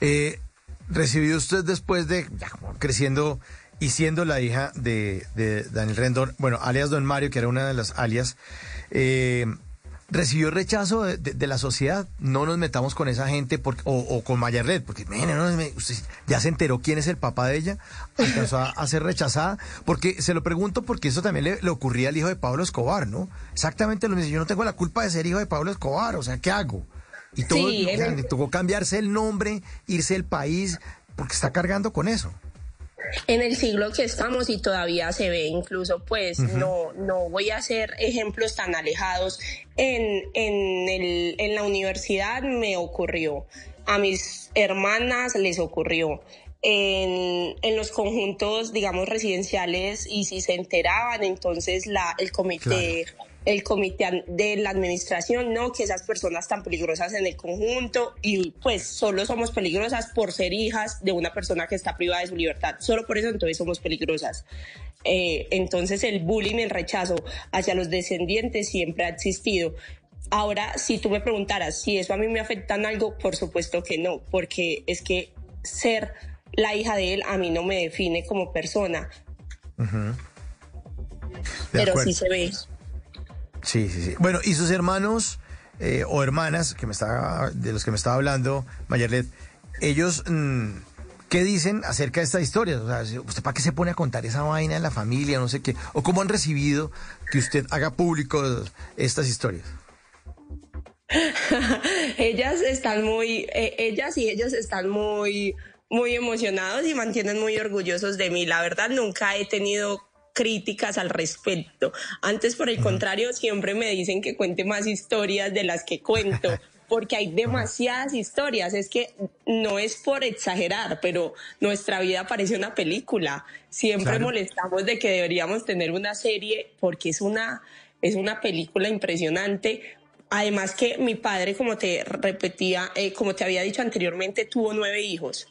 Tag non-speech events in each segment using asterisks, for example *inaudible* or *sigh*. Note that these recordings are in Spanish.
Eh, ¿Recibió usted después de creciendo y siendo la hija de, Daniel Rendón, bueno, alias Don Mario, que era una de las alias, eh, recibió rechazo de, la sociedad. No nos metamos con esa gente o, con Mayerlet, porque usted ya se enteró quién es el papá de ella, alcanzó a, ser rechazada, porque se lo pregunto porque eso también le, ocurría al hijo de Pablo Escobar, ¿no? Exactamente lo mismo. Yo no tengo la culpa de ser hijo de Pablo Escobar, o sea, ¿qué hago? Y todo, le tocó cambiarse el nombre, irse del país, porque está cargando con eso. En el siglo que estamos y todavía se ve incluso pues no no voy a hacer ejemplos tan alejados. En, en, el, en la universidad me ocurrió a mis hermanas les ocurrió. En, en, los conjuntos, digamos, residenciales y si se enteraban, entonces la, el comité el comité de la administración, no que esas personas tan peligrosas en el conjunto y pues solo somos peligrosas por ser hijas de una persona que está privada de su libertad, solo por eso entonces somos peligrosas. Eh, entonces el bullying, el rechazo hacia los descendientes siempre ha existido. Ahora, si tú me preguntaras si eso a mí me afecta en algo, por supuesto que no, porque es que ser la hija de él a mí no me define como persona. Pero sí se ve. Sí, sí, sí. Bueno, ¿y sus hermanos eh, o hermanas que me estaba, de los que me estaba hablando, Mayerlet, ellos mm, qué dicen acerca de esta historia? O sea, ¿usted para qué se pone a contar esa vaina en la familia, no sé qué? ¿O cómo han recibido que usted haga público estas historias? *laughs* ellas están muy, eh, ellas y ellos están muy, muy emocionados y mantienen muy orgullosos de mí. La verdad, nunca he tenido críticas al respecto. Antes, por el contrario, siempre me dicen que cuente más historias de las que cuento. *laughs* porque hay demasiadas historias. Es que no es por exagerar, pero nuestra vida parece una película. Siempre molestamos de que deberíamos tener una serie porque es una, es una película impresionante. Además que mi padre, como te repetía, eh, como te había dicho anteriormente, tuvo nueve hijos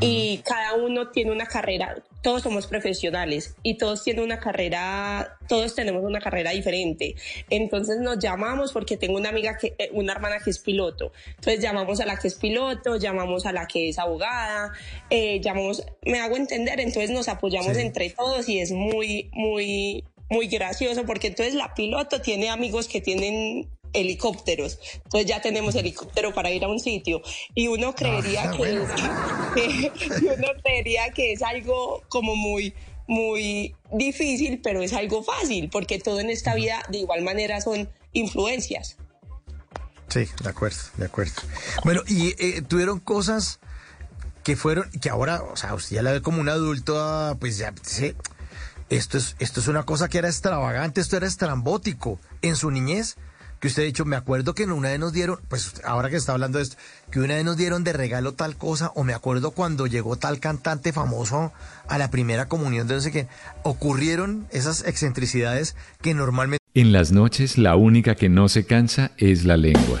y cada uno tiene una carrera, todos somos profesionales y todos tienen una carrera, todos tenemos una carrera diferente. Entonces nos llamamos porque tengo una amiga que, eh, una hermana que es piloto. Entonces llamamos a la que es piloto, llamamos a la que es abogada, eh, llamamos, me hago entender, entonces nos apoyamos entre todos y es muy, muy, muy gracioso porque entonces la piloto tiene amigos que tienen helicópteros. Entonces ya tenemos helicóptero para ir a un sitio. Y uno creería que, *laughs* uno creería que es algo como muy muy difícil, pero es algo fácil, porque todo en esta vida de igual manera son influencias. Sí, de acuerdo, de acuerdo. Bueno, y eh, tuvieron cosas que fueron, que ahora, o sea, usted ya la ve como un adulto, ah, pues ya, sí, esto es, esto es una cosa que era extravagante, esto era estrambótico. En su niñez, que usted ha dicho, me acuerdo que una vez nos dieron, pues ahora que está hablando de esto, que una vez nos dieron de regalo tal cosa, o me acuerdo cuando llegó tal cantante famoso a la primera comunión de no sé qué, ocurrieron esas excentricidades que normalmente... En las noches la única que no se cansa es la lengua.